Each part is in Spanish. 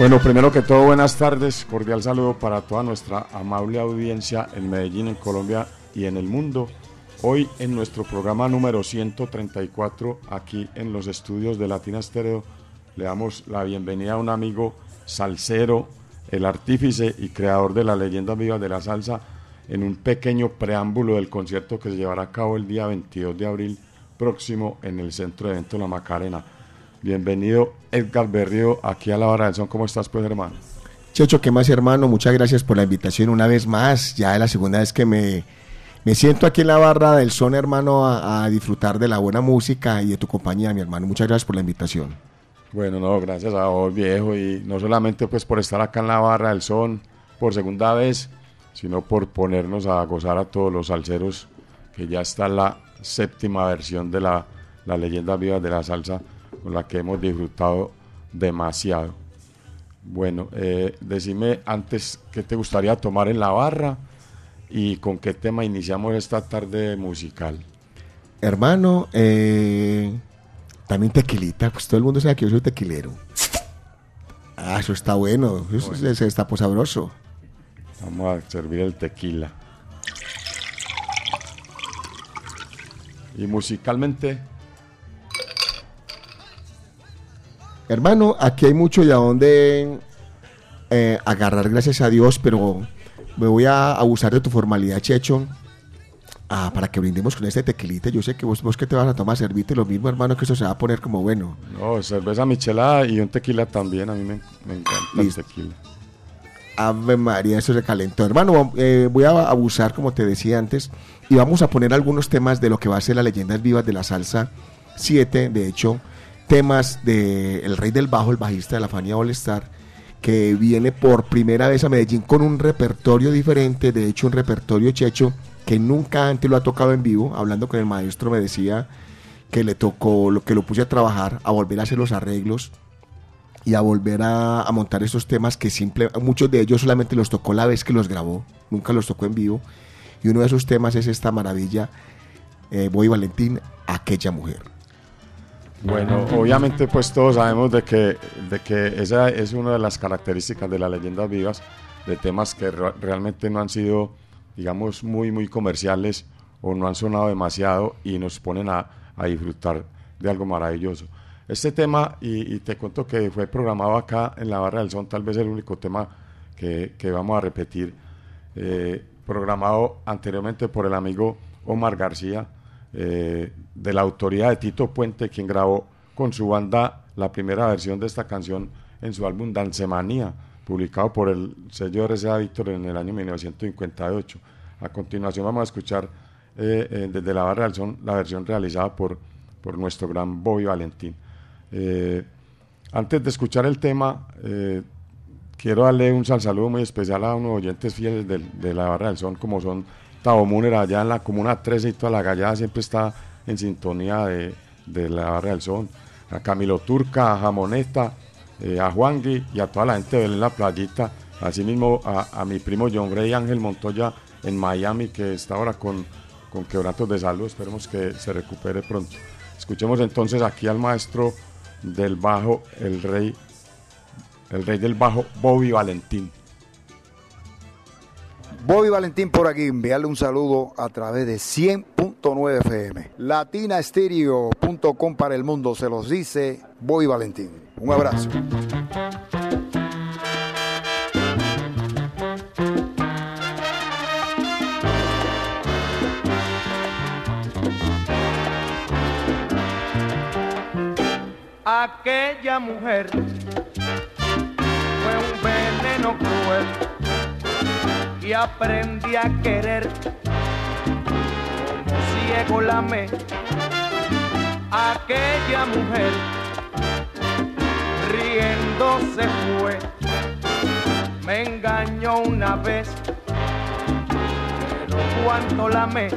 Bueno, primero que todo, buenas tardes. Cordial saludo para toda nuestra amable audiencia en Medellín, en Colombia y en el mundo. Hoy en nuestro programa número 134, aquí en los estudios de Latina Stereo, le damos la bienvenida a un amigo salsero, el artífice y creador de la leyenda viva de la salsa, en un pequeño preámbulo del concierto que se llevará a cabo el día 22 de abril próximo en el Centro de Eventos La Macarena. Bienvenido Edgar Berrío aquí a la hora del son. ¿Cómo estás pues hermano? Checho, ¿qué más hermano? Muchas gracias por la invitación una vez más. Ya es la segunda vez que me, me siento aquí en la barra del son hermano a, disfrutar de la buena música y de tu compañía mi hermano. Muchas gracias por la invitación. Bueno, no, gracias a vos viejo y no solamente pues por estar acá en la barra del son por segunda vez, sino por ponernos a gozar a todos los salseros que ya está la séptima versión de la, la leyenda viva de la salsa con la que hemos disfrutado demasiado. Bueno, eh, decime antes qué te gustaría tomar en la barra y con qué tema iniciamos esta tarde musical. Hermano, eh, también tequilita, pues todo el mundo sabe que yo soy tequilero. Ah, eso está bueno, eso está pues sabroso. Vamos a servir el tequila. Y musicalmente, Hermano, aquí hay mucho y a dónde eh, agarrar, gracias a Dios, pero me voy a abusar de tu formalidad, Checho. Ah, para que brindemos con este tequilita. Yo sé que vos, vos que te vas a tomar, servite lo mismo, hermano, que eso se va a poner como bueno. No, cerveza michelada y un tequila también. A mí me, encanta el tequila. Ave María, eso se calentó. Hermano, eh, voy a abusar, como te decía antes, y vamos a poner algunos temas de lo que va a ser las leyendas vivas de la salsa 7. De hecho, temas de El Rey del Bajo, el bajista de la Fania All Star, que viene por primera vez a Medellín con un repertorio diferente, de hecho un repertorio checho que nunca antes lo ha tocado en vivo. Hablando con el maestro me decía que le tocó, lo que lo puse a trabajar, a volver a hacer los arreglos y a volver a, montar esos temas que simple, muchos de ellos solamente los tocó la vez que los grabó, nunca los tocó en vivo. Y uno de esos temas es esta maravilla, eh, Boy Valentín, aquella mujer. Bueno, obviamente pues todos sabemos de que, de que esa es una de las características de las leyendas vivas, de temas que realmente no han sido, digamos, muy, muy comerciales o no han sonado demasiado y nos ponen a, disfrutar de algo maravilloso. Este tema, y, te cuento que fue programado acá en la Barra del Son, tal vez el único tema que, vamos a repetir, eh, programado anteriormente por el amigo Omar García, eh, de la autoría de Tito Puente, quien grabó con su banda la primera versión de esta canción en su álbum Dancemanía, publicado por el sello RCA Víctor en el año 1958. A continuación vamos a escuchar eh, eh, desde la barra del son la versión realizada por, por nuestro gran Bobby Valentín. antes de escuchar el tema, quiero darle un saludo muy especial a unos oyentes fieles de, de la barra del son, como son Tavo Muner allá en la comuna 13 y toda la gallada siempre está en sintonía de, la barra del son. A Camilo Turca, a Jamoneta, eh, a Juangui y a toda la gente de la playita. Asimismo a, a mi primo John Gray Ángel Montoya en Miami que está ahora con, con quebrantos de salud. Esperemos que se recupere pronto. Escuchemos entonces aquí al maestro del bajo, el rey, el rey del bajo, Bobby Valentín. Bobby Valentín por aquí, enviarle un saludo a través de 100.9 FM. Latinastereo.com para el mundo, se los dice Bobby Valentín. Un abrazo. Aquella mujer fue un veneno cruel y aprendí a querer como ciego la me aquella mujer riendo se fue. Me engañó una vez, pero cuánto la amé.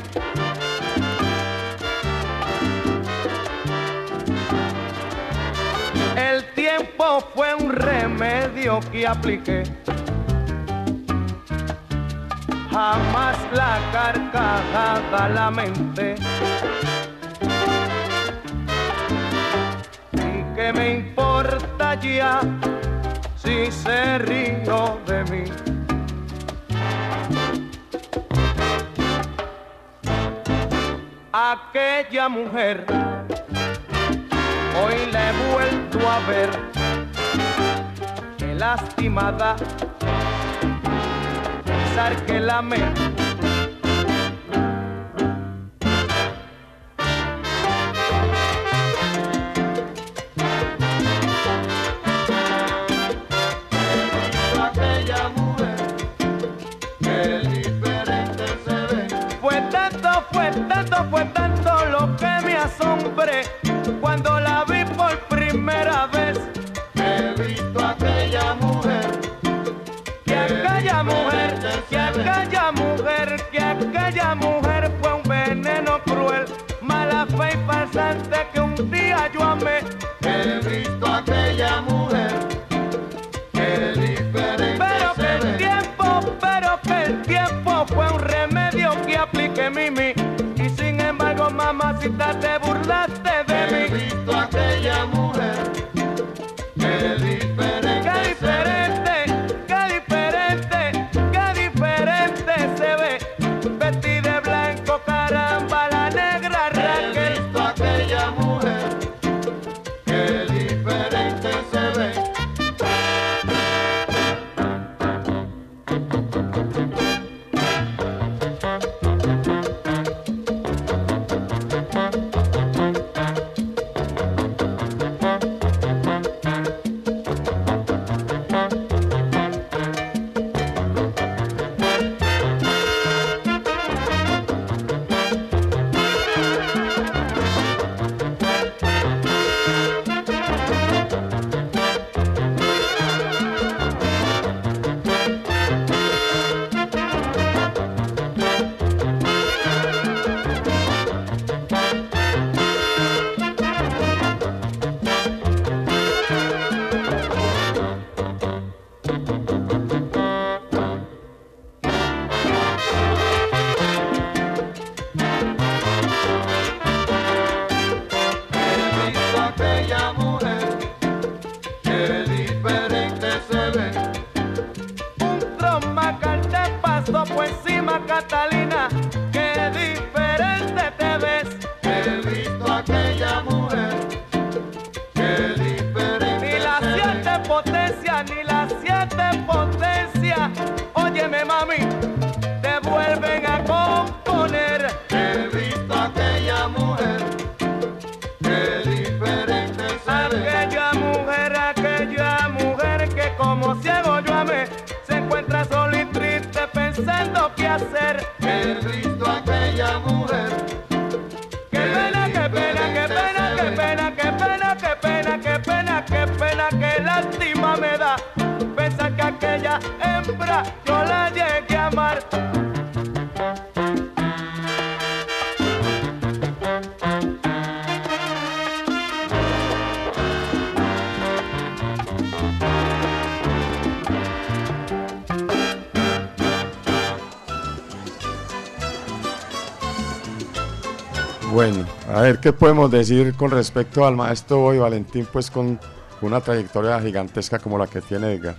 El tiempo fue un remedio que apliqué. Jamás la carcajada la mente. ¿Y qué me importa ya si se río de mí? Aquella mujer hoy la he vuelto a ver, qué lastimada, que la me mamacita, te burlaste Bueno, a ver qué podemos decir con respecto al maestro Boy Valentín, pues con una trayectoria gigantesca como la que tiene Edgar.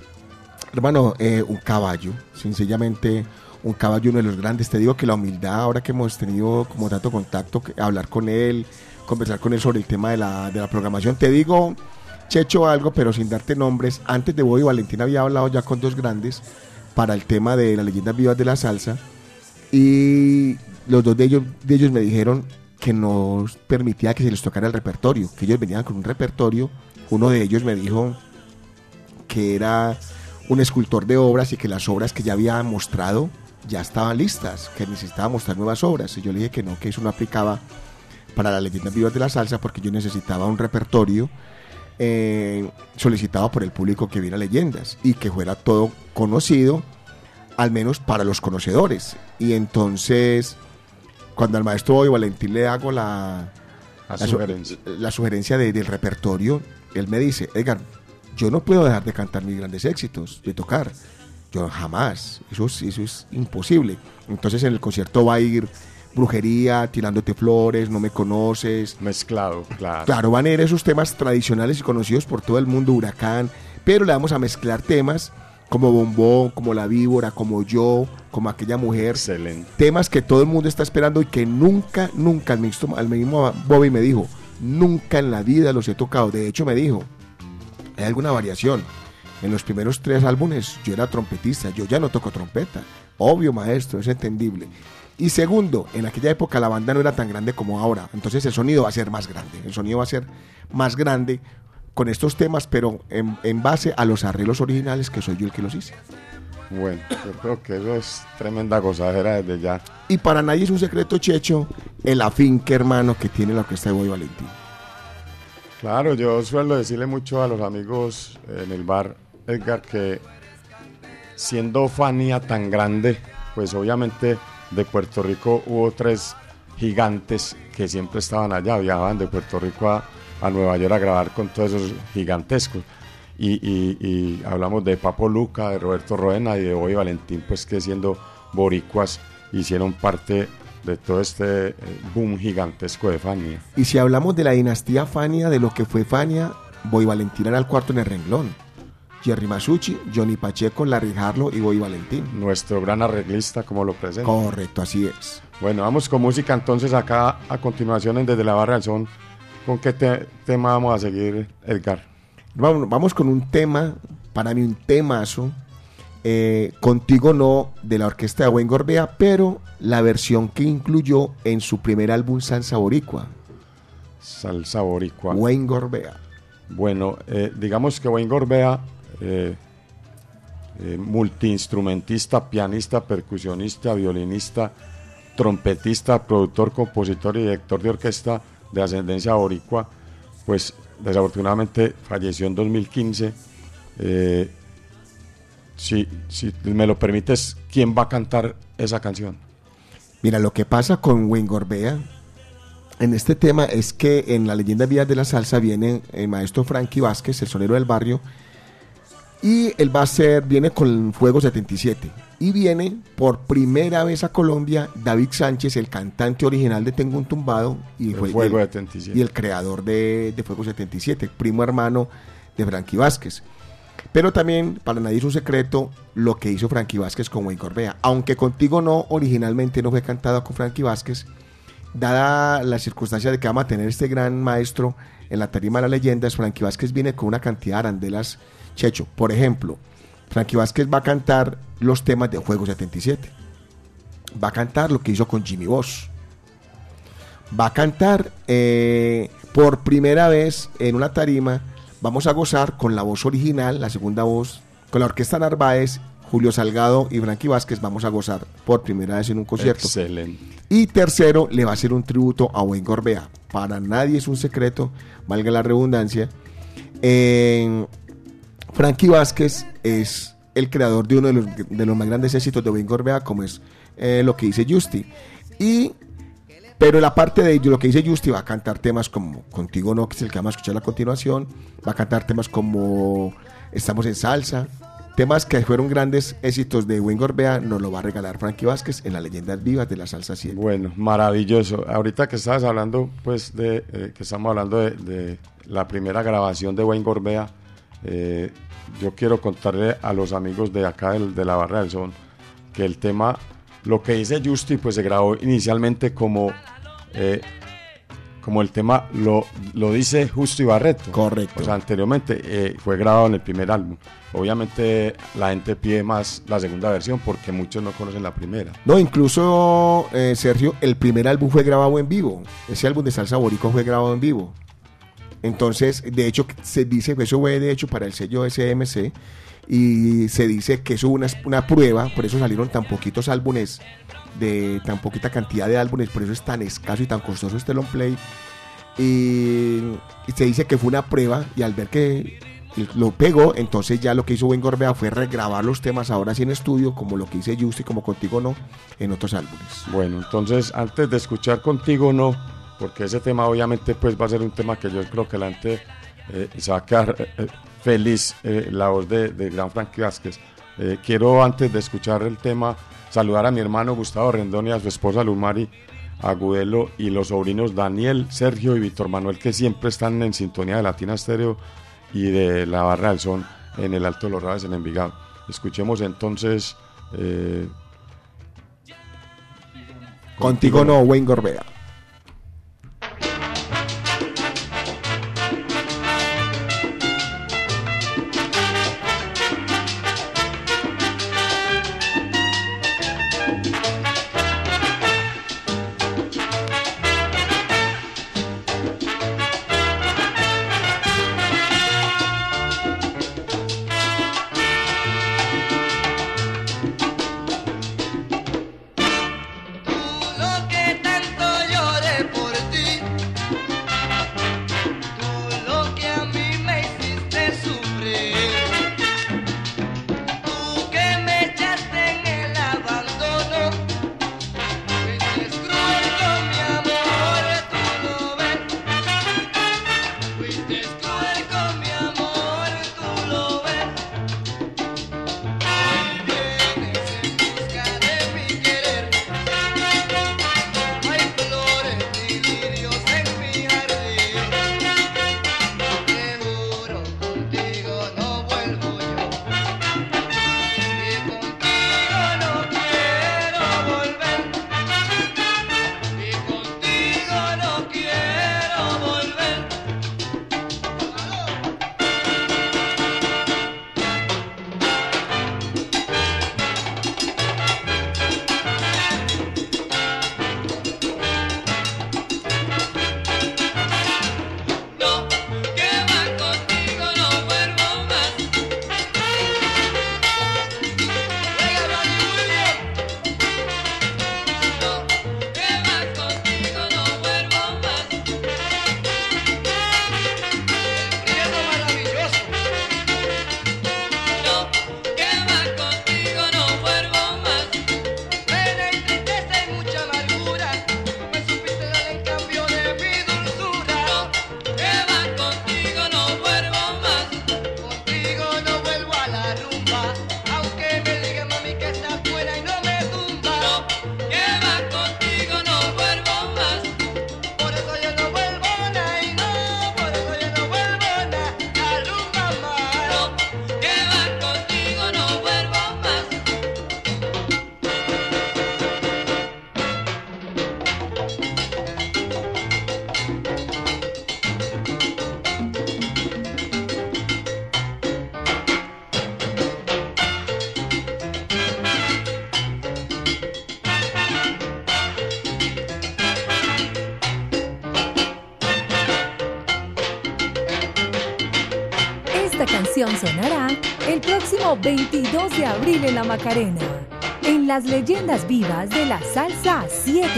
Hermano, eh, un caballo, sencillamente un caballo, uno de los grandes. Te digo que la humildad, ahora que hemos tenido como tanto contacto, hablar con él, conversar con él sobre el tema de la, de la programación. Te digo, Checho, algo, pero sin darte nombres. Antes de Boy Valentín había hablado ya con dos grandes para el tema de las leyendas vivas de la salsa. Y los dos de ellos, de ellos me dijeron que nos permitía que se les tocara el repertorio, que ellos venían con un repertorio. Uno de ellos me dijo que era un escultor de obras y que las obras que ya había mostrado ya estaban listas, que necesitaba mostrar nuevas obras. Y yo le dije que no, que eso no aplicaba para las leyendas vivas de la salsa porque yo necesitaba un repertorio eh, solicitado por el público que viera leyendas y que fuera todo conocido, al menos para los conocedores. Y entonces, cuando al maestro Bobby Valentín le hago la, La su- sugerencia. la sugerencia de- del repertorio, él me dice, Edgar, yo no puedo dejar de cantar mis grandes éxitos, de tocar. Yo jamás, eso es, eso es imposible. Entonces en el concierto va a ir brujería, tirándote flores, no me conoces. Mezclado, claro. Claro, van a ir esos temas tradicionales y conocidos por todo el mundo, huracán, pero le vamos a mezclar temas como Bombón, como La Víbora, como Yo, como aquella mujer Excelente. temas que todo el mundo está esperando y que nunca, nunca, al mismo, al mismo Bobby me dijo, nunca en la vida los he tocado. De hecho, me dijo, hay alguna variación. En los primeros tres álbumes yo era trompetista, yo ya no toco trompeta. Obvio, maestro, es entendible. Y segundo, en aquella época la banda no era tan grande como ahora, entonces el sonido va a ser más grande. El sonido va a ser más grande con estos temas, pero en, en base a los arreglos originales que soy yo el que los hice. Bueno, yo creo que eso es tremenda gozadera desde ya. Y para nadie es un secreto, Checho, el afinque hermano que tiene la orquesta de Boy Valentín. Claro, yo suelo decirle mucho a los amigos en el bar, Edgar, que siendo Fania tan grande, pues obviamente de Puerto Rico hubo tres gigantes que siempre estaban allá, viajaban de Puerto Rico a, a Nueva York a grabar con todos esos gigantescos. Y, y- y hablamos de Papo Luca, de Roberto Roena y de Boy Valentín, pues que siendo boricuas hicieron parte de todo este eh, boom gigantesco de Fania. Y si hablamos de la dinastía Fania, de lo que fue Fania, Boy Valentín era el cuarto en el renglón. Jerry Masucci, Johnny Pacheco, Larry Harlow y Boy Valentín. nuestro gran arreglista, como lo presenta. Correcto, así es. Bueno, vamos con música entonces acá a continuación en Desde la Barra del Son. ¿Con qué te- tema vamos a seguir, Edgar? Vamos, vamos con un tema, para mí un temazo, eh, Contigo No, de la orquesta de Wayne Gorbea, pero la versión que incluyó en su primer álbum Salsa Boricua, Salsa boricua. Wayne Gorbea. Bueno, eh, digamos que Wayne Gorbea, eh, eh, multiinstrumentista, pianista, percusionista, violinista, trompetista, productor, compositor y director de orquesta de ascendencia boricua, pues desafortunadamente falleció en 2015. Eh, si, si me lo permites, ¿quién va a cantar esa canción? Mira, lo que pasa con Wayne Gorbea en este tema es que en la leyenda Vías de la Salsa viene el maestro Frankie Vázquez, el sonero del barrio, y él va a ser, viene con Fuego 77. Y viene por primera vez a Colombia David Sánchez, el cantante original de Tengo un tumbado y, El fue- Fuego y el- 77. y el creador de, de Fuego 77, primo hermano de Frankie Vázquez. Pero también, para nadie es un secreto, lo que hizo Frankie Vázquez con Wayne Corbea. Aunque contigo no, originalmente no fue cantada con Frankie Vázquez, dada la circunstancia de que vamos a tener este gran maestro en la tarima de las leyendas, Frankie Vázquez viene con una cantidad de arandelas checho. Por ejemplo, Frankie Vázquez va a cantar los temas de Juego 77. Va a cantar lo que hizo con Jimmy Boss. Va a cantar eh, por primera vez en una tarima. Vamos a gozar con la voz original, la segunda voz, con la orquesta Narváez, Julio Salgado y Frankie Vázquez. Vamos a gozar por primera vez en un concierto. Excelente. Y tercero, le va a hacer un tributo a Wayne Gorbea. Para nadie es un secreto, valga la redundancia. En Frankie Vázquez es el creador de uno de los, más grandes éxitos de Wayne Gorbea, como es eh, lo que dice Justy. Y, pero la parte de lo que dice Justy va a cantar temas como Contigo No, que es el que vamos a escuchar a continuación. Va a cantar temas como Estamos en Salsa. Temas que fueron grandes éxitos de Wayne Gorbea, nos lo va a regalar Frankie Vázquez en las leyendas vivas de la salsa 7. Bueno, maravilloso. Ahorita que estabas hablando, pues, de eh, que estamos hablando de la primera grabación de Wayne Gorbea, eh, yo quiero contarle a los amigos de acá del- de la Barra del Son que el tema, lo que dice Justy, pues se grabó inicialmente como, eh, como el tema lo, lo dice Justo y Barreto. Correcto. O sea, anteriormente eh, fue grabado en el primer álbum. Obviamente la gente pide más la segunda versión porque muchos no conocen la primera. No, incluso, eh, Sergio, el primer álbum fue grabado en vivo. Ese álbum de Salsa Boricua fue grabado en vivo. Entonces, de hecho, se dice, eso fue de hecho para el sello SMC, y se dice que eso fue una, una prueba, por eso salieron tan poquitos álbumes, de tan poquita cantidad de álbumes, por eso es tan escaso y tan costoso este long play, y, y se dice que fue una prueba y al ver que lo pegó, entonces ya lo que hizo Wayne Gorbea fue regrabar los temas ahora sí en estudio, como lo que hice Justy, como Contigo No, en otros álbumes. Bueno, entonces antes de escuchar Contigo No, porque ese tema obviamente pues va a ser un tema que yo creo que la gente eh, quedar eh, eh, feliz, eh, la voz de, Gran Frankie Vázquez. Quiero antes de escuchar el tema saludar a mi hermano Gustavo Rendón y a su esposa Lumari Agudelo y los sobrinos Daniel, Sergio y Víctor Manuel que siempre están en sintonía de Latina Estéreo y de la Barra del Son en el Alto de los Raves en Envigado. Escuchemos entonces eh, Contigo No, Wayne Gorbea. Próximo 22 de abril en la Macarena, en las leyendas vivas de la salsa 7.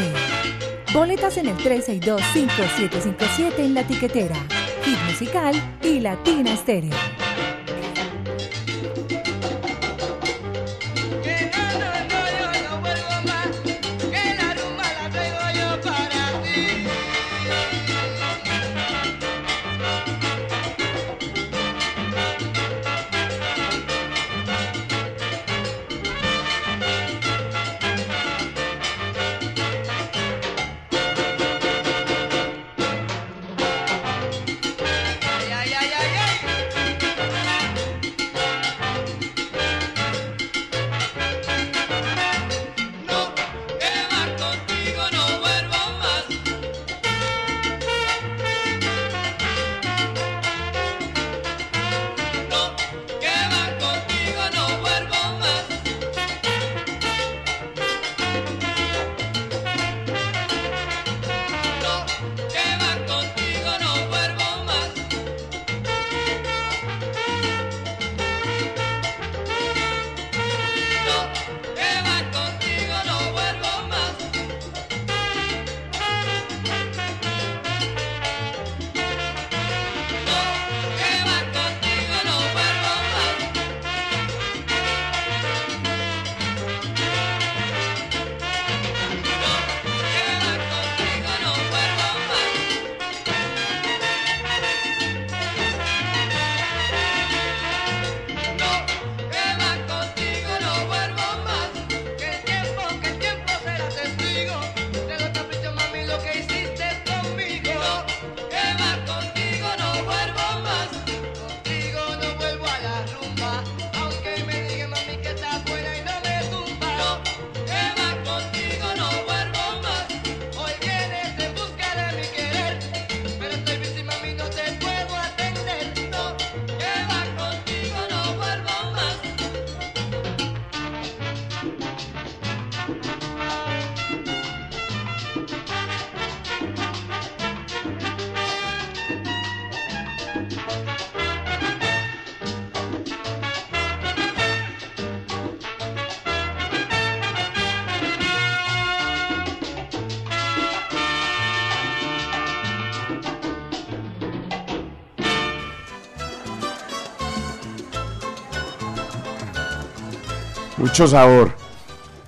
Boletas en el 362-5757 en la tiquetera, Hit Musical y Latina Estéreo. Mucho sabor.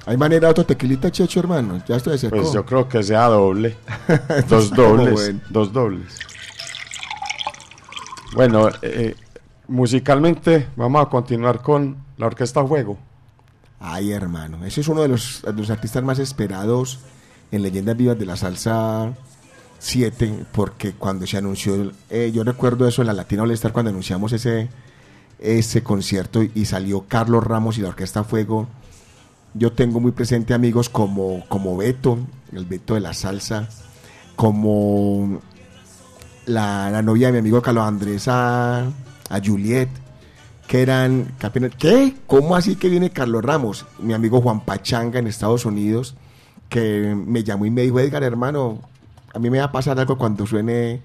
¿Hay manera de otro tequilita, Checho, hermano? Ya estoy de seco. Pues yo creo que sea doble. dos dobles. bueno. Dos dobles. Bueno, eh, musicalmente vamos a continuar con la Orquesta Fuego. Ay, hermano, ese es uno de los, de los artistas más esperados en Leyendas Vivas de la Salsa 7, porque cuando se anunció, eh, yo recuerdo eso en la Latina All Star, cuando anunciamos ese, ese concierto y salió Carlos Ramos y la Orquesta Fuego. Yo tengo muy presente amigos como, como Beto, el Beto de la salsa, como la, la novia de mi amigo Carlos Andrés a, Juliet, que eran ¿qué? ¿Cómo así que viene Carlos Ramos? Mi amigo Juan Pachanga en Estados Unidos, que me llamó y me dijo, Edgar, hermano, a mí me va a pasar algo cuando suene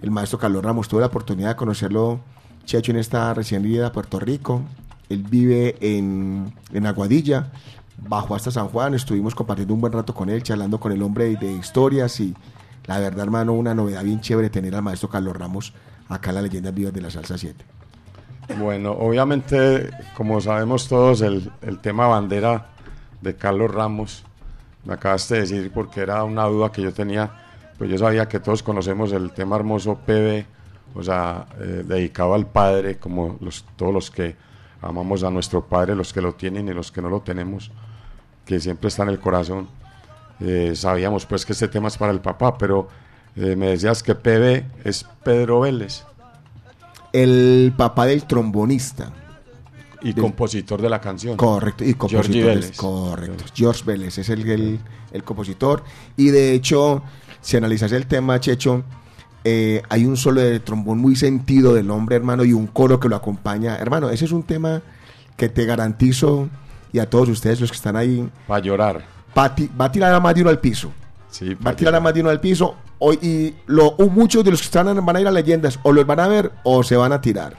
el maestro Carlos Ramos. Tuve la oportunidad de conocerlo, Checho, en esta recién ida a Puerto Rico. Él vive en, en Aguadilla, bajó hasta San Juan, estuvimos compartiendo un buen rato con él, charlando con el hombre de, historias y la verdad, hermano, una novedad bien chévere tener al maestro Carlos Ramos acá en las leyendas vivas de la Salsa 7. Bueno, obviamente, como sabemos todos, el, el tema bandera de Carlos Ramos, me acabaste de decir porque era una duda que yo tenía, pues yo sabía que todos conocemos el tema hermoso PB, o sea, eh, dedicado al Padre, como los, todos los que amamos a nuestro Padre, los que lo tienen y los que no lo tenemos, que siempre está en el corazón. Eh, sabíamos pues que este tema es para el papá, pero eh, me decías que PB es Pedro Vélez El papá del trombonista. y compositor de la canción. Correcto, y compositor. es- Vélez. Correcto, George Vélez es el, el, el compositor. Y de hecho, si analizas el tema, Checho, eh, hay un solo de trombón muy sentido del hombre, hermano, y un coro que lo acompaña. Hermano, ese es un tema que te garantizo, y a todos ustedes los que están ahí, Para llorar. va a, ti- va a tirar a más de uno al piso. Sí, Va a tirar a más de uno al piso. Hoy, y lo, muchos de los que están van a ir a leyendas, o los van a ver o se van a tirar.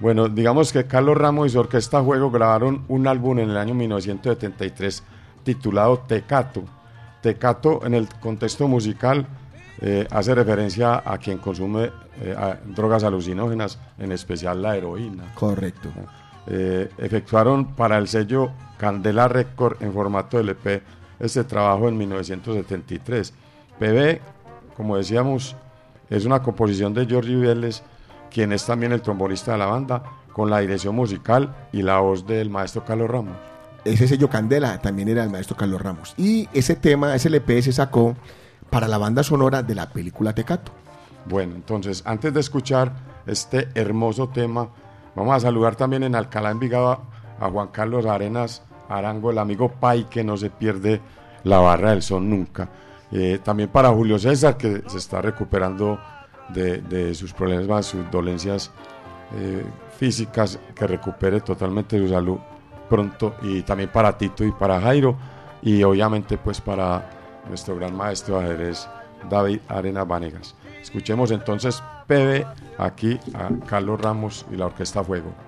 Bueno, digamos que Carlos Ramos y su Orquesta Juego grabaron un álbum en el año 1973 titulado Tecato. Tecato en el contexto musical eh, hace referencia a quien consume eh, a- drogas alucinógenas, en especial la heroína. Correcto. Eh, efectuaron para el sello Candela Record en formato LP este trabajo en 1973. PB, como decíamos, es una composición de Georgie Vélez, quien es también el trombonista de la banda, con la dirección musical y la voz del maestro Carlos Ramos. ese sello Candela también era el maestro Carlos Ramos. Y ese tema, ese LP se sacó para la banda sonora de la película Tecato. Bueno, entonces, antes de escuchar este hermoso tema, vamos a saludar también en Alcalá Envigado a, Juan Carlos Arenas Arango, el amigo Pai, que no se pierde la barra del son nunca. Eh, también para Julio César, que se está recuperando de, de sus problemas, sus dolencias eh, físicas, que recupere totalmente su salud pronto. Y también para Tito y para Jairo. Y obviamente pues para nuestro gran maestro de ajedrez, David Arena Vanegas. Escuchemos entonces PB aquí a Carlos Ramos y la Orquesta Fuego.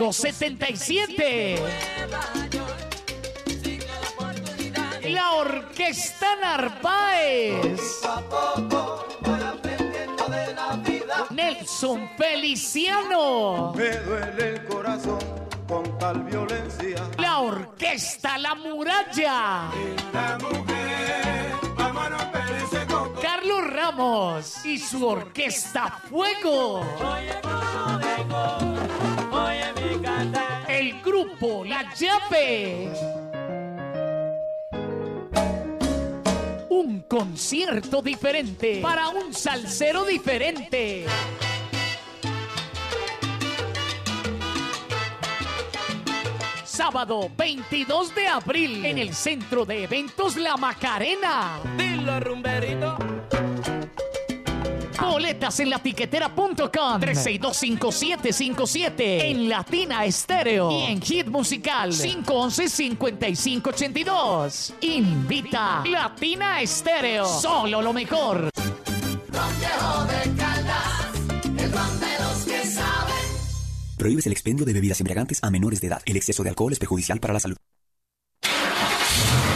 Fuego 77. La Orquesta Narváez. Nelson Feliciano. Me duele el corazón con tal violencia. La Orquesta La Muralla. La mujer, Y su Orquesta Fuego. El grupo La Llave. Un concierto diferente para un salsero diferente. Sábado 22 de abril en el Centro de Eventos La Macarena. Dilo, rumberito. Boletas en latiquetera.com 3625757 en Latina Estéreo y en Hit Musical 511-5582. Invita Latina Estéreo. Solo lo mejor. Prohíbes el expendio de bebidas embriagantes a menores de edad. El exceso de alcohol es perjudicial para la salud.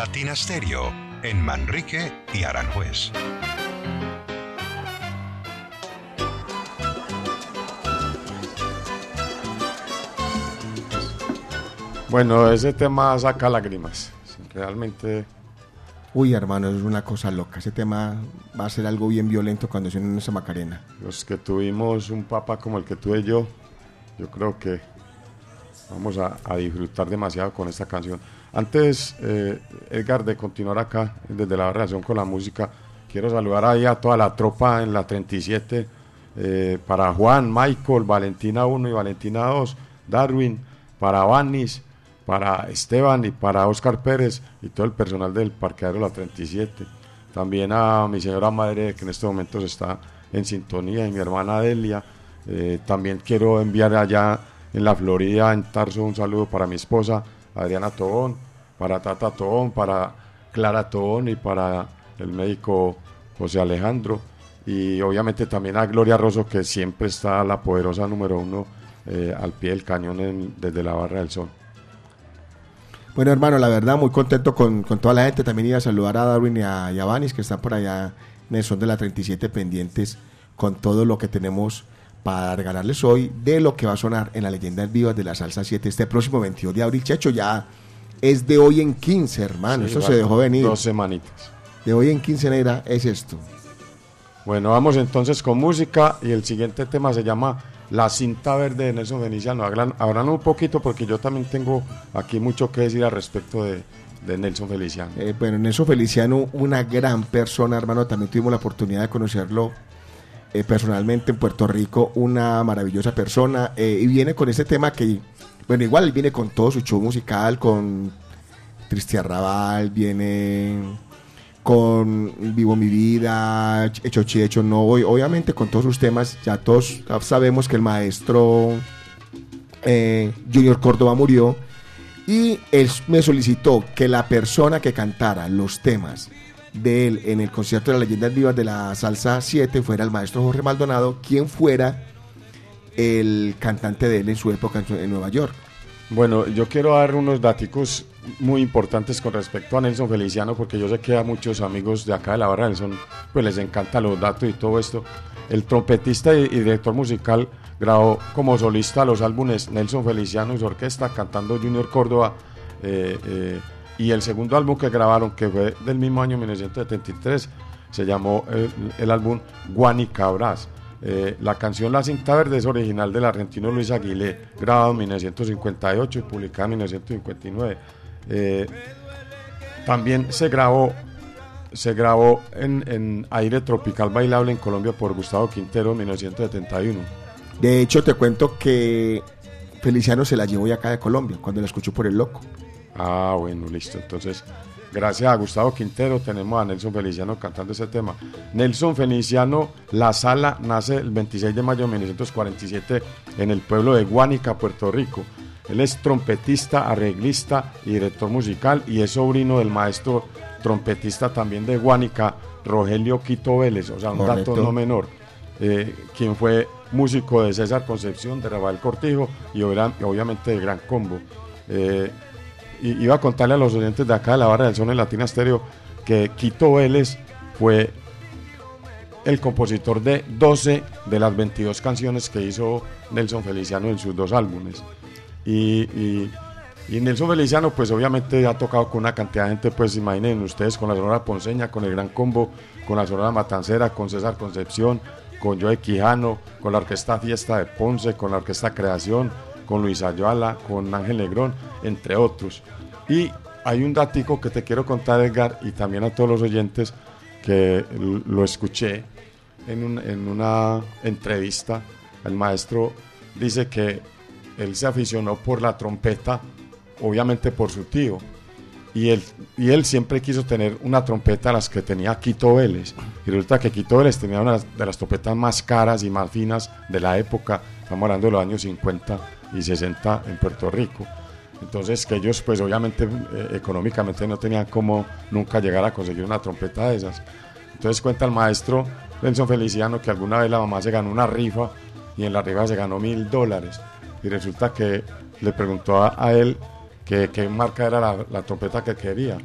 Latina Stereo en Manrique y Aranjuez. Bueno, ese tema saca lágrimas. Realmente Uy, hermano, es una cosa loca. Ese tema va a ser algo bien violento cuando en esa Macarena. los que tuvimos un papá como el que tuve yo, yo creo que vamos a, a disfrutar demasiado con esta canción. Antes, eh, Edgar, de continuar acá desde la relación con la música, quiero saludar ahí a toda la tropa en la 37, eh, para Juan, Michael, Valentina 1 y Valentina 2, Darwin, para Vanis, para Esteban y para Oscar Pérez y todo el personal del parqueadero La 37. También a mi señora madre que en estos momentos está en sintonía y mi hermana Delia. Eh, también quiero enviar allá en la Florida, en Tarso, un saludo para mi esposa Adriana Tobón, para Tata Tobón, para Clara Tobón y para el médico José Alejandro. Y obviamente también a Gloria Rosso, que siempre está la poderosa número uno eh, al pie del cañón desde la Barra del Sol. Bueno, hermano, la verdad, muy contento con, con toda la gente. También iba a saludar a Darwin y a, y a Vanis, que están por allá el son de la 37 pendientes con todo lo que tenemos para regalarles hoy de lo que va a sonar en la Leyendas Vivas de la Salsa 7 este próximo 22 de abril. Checho, ya es de hoy en 15, hermano. Sí, Eso se dejó venir. Dos semanitas. De hoy en 15, negra, es esto. Bueno, vamos entonces con música y el siguiente tema se llama La cinta verde de Nelson Feliciano. Hablan, hablan un poquito porque yo también tengo aquí mucho que decir al respecto de, de Nelson Feliciano. Eh, bueno, Nelson Feliciano, una gran persona, hermano. También tuvimos la oportunidad de conocerlo eh, personalmente en Puerto Rico, una maravillosa persona. eh, y viene con ese tema que, bueno, igual él viene con todo su show musical, con Triste Arrabal, viene con Vivo mi vida, Hecho Chi, Hecho No. Hoy, obviamente con todos sus temas, ya todos sabemos que el maestro eh, Junior Córdoba murió. Y él me solicitó que la persona que cantara los temas de él en el concierto de las leyendas vivas de la salsa 7 fuera el maestro Jorge Maldonado, quien fuera el cantante de él en su época en, Nueva York. Bueno, yo quiero dar unos daticos muy importantes con respecto a Nelson Feliciano, porque yo sé que a muchos amigos de acá de la Barra del Son, pues les encantan los datos y todo esto. El trompetista y, y director musical grabó como solista los álbumes Nelson Feliciano y su orquesta, cantando Junior Córdoba. eh, eh, y el segundo álbum que grabaron, que fue del mismo año 1973, se llamó eh, el álbum Guanicabras. Eh, la canción La cinta verde es original del argentino Luis Aguilé, grabado en 1958 y publicado en 1959. Eh, también se grabó, se grabó en, en Aire Tropical Bailable en Colombia por Gustavo Quintero en 1971. De hecho, te cuento que Feliciano se la llevó ya acá de Colombia, cuando la escuchó por el loco. Ah, bueno, listo. Entonces, gracias a Gustavo Quintero tenemos a Nelson Feliciano cantando ese tema. Nelson Feliciano, La Sala, nace el 26 de mayo de 1947 en el pueblo de Guánica, Puerto Rico. Él es trompetista, arreglista y director musical y es sobrino del maestro trompetista también de Guánica, Rogelio Quito Vélez, o sea, un Correcto. dato no menor, eh, quien fue músico de César Concepción, de Rafael Cortijo y obviamente de Gran Combo. Eh, y iba a contarle a los oyentes de acá de la barra del Son en Latina Estéreo que Quito Vélez fue el compositor de 12 de las 22 canciones que hizo Nelson Feliciano en sus dos álbumes. Y, y- y Nelson Feliciano, pues obviamente ha tocado con una cantidad de gente, pues imaginen ustedes, con la Sonora Ponceña, con el Gran Combo, con la Sonora Matancera, con César Concepción, con Joe Quijano, con la Orquesta Fiesta de Ponce, con la Orquesta Creación, con Luis Ayala, con Ángel Negrón, entre otros. Y hay un datico que te quiero contar, Edgar, y también a todos los oyentes, que lo escuché en, en una entrevista. El maestro dice que él se aficionó por la trompeta, obviamente por su tío, y él, y él siempre quiso tener una trompeta las que tenía Quito Vélez. Y resulta que Quito Vélez tenía una de las trompetas más caras y más finas de la época, estamos hablando de los años 50 y 60 en Puerto Rico. Entonces que ellos pues obviamente eh, económicamente no tenían como nunca llegar a conseguir una trompeta de esas. Entonces cuenta el maestro Benson Feliciano que alguna vez la mamá se ganó una rifa y en la rifa se ganó mil dólares. Y resulta que le preguntó a, a él que qué marca era la, la trompeta que quería.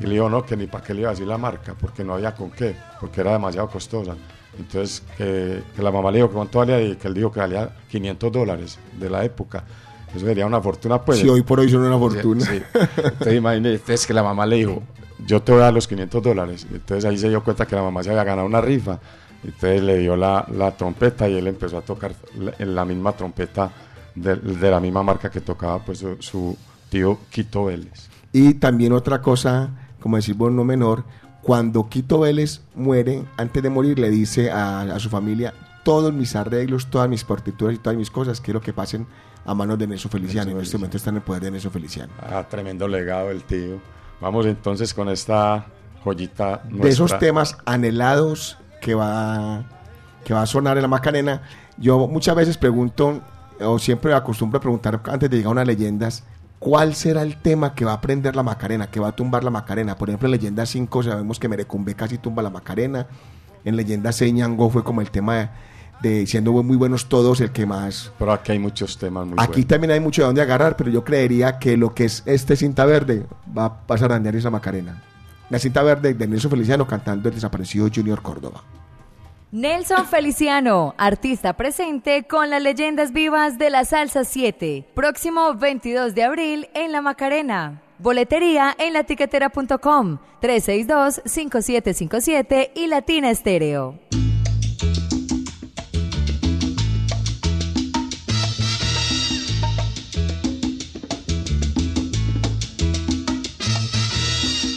Y le dijo no, que ni para qué le iba a decir la marca, porque no había con qué, porque era demasiado costosa. Entonces que, que la mamá le dijo que cuánto valía y que él dijo que valía 500 dólares de la época. Eso sería una fortuna, pues. Sí, hoy por hoy son una fortuna. Sí, sí. Entonces imagínate, entonces que la mamá le dijo, yo te voy a dar los 500 dólares. Entonces ahí se dio cuenta que la mamá se había ganado una rifa. Entonces le dio la, la trompeta y él empezó a tocar la- en la misma trompeta de, de la misma marca que tocaba pues su, su tío Quito Vélez. Y también otra cosa, como decir vos, no menor, cuando Quito Vélez muere, antes de morir le dice a, a su familia, todos mis arreglos, todas mis partituras y todas mis cosas quiero que pasen a manos de Nelson Feliciano. En este momento están en el poder de Nelson Feliciano. Ah, tremendo legado el tío. Vamos entonces con esta joyita De esos nuestra. temas anhelados que va, que va a sonar en la Macarena, yo muchas veces pregunto, o siempre acostumbro a preguntar antes de llegar a unas leyendas, ¿cuál será el tema que va a aprender la Macarena, que va a tumbar la Macarena? Por ejemplo, en Leyenda 5 sabemos que Merecumbe casi tumba la Macarena. En Leyenda 6 Ñango fue como el tema de, de siendo muy buenos todos, el que más... Pero aquí hay muchos temas muy Aquí buenos. también hay mucho de dónde agarrar, pero yo creería que lo que es este cinta verde va a pasar a dañar esa Macarena. La cinta verde de Nelson Feliciano cantando el desaparecido Junior Córdoba. Nelson Feliciano, artista presente con las leyendas vivas de la Salsa 7. Próximo 22 de abril en La Macarena. Boletería en latiquetera.com 362-5757 y Latina Estéreo.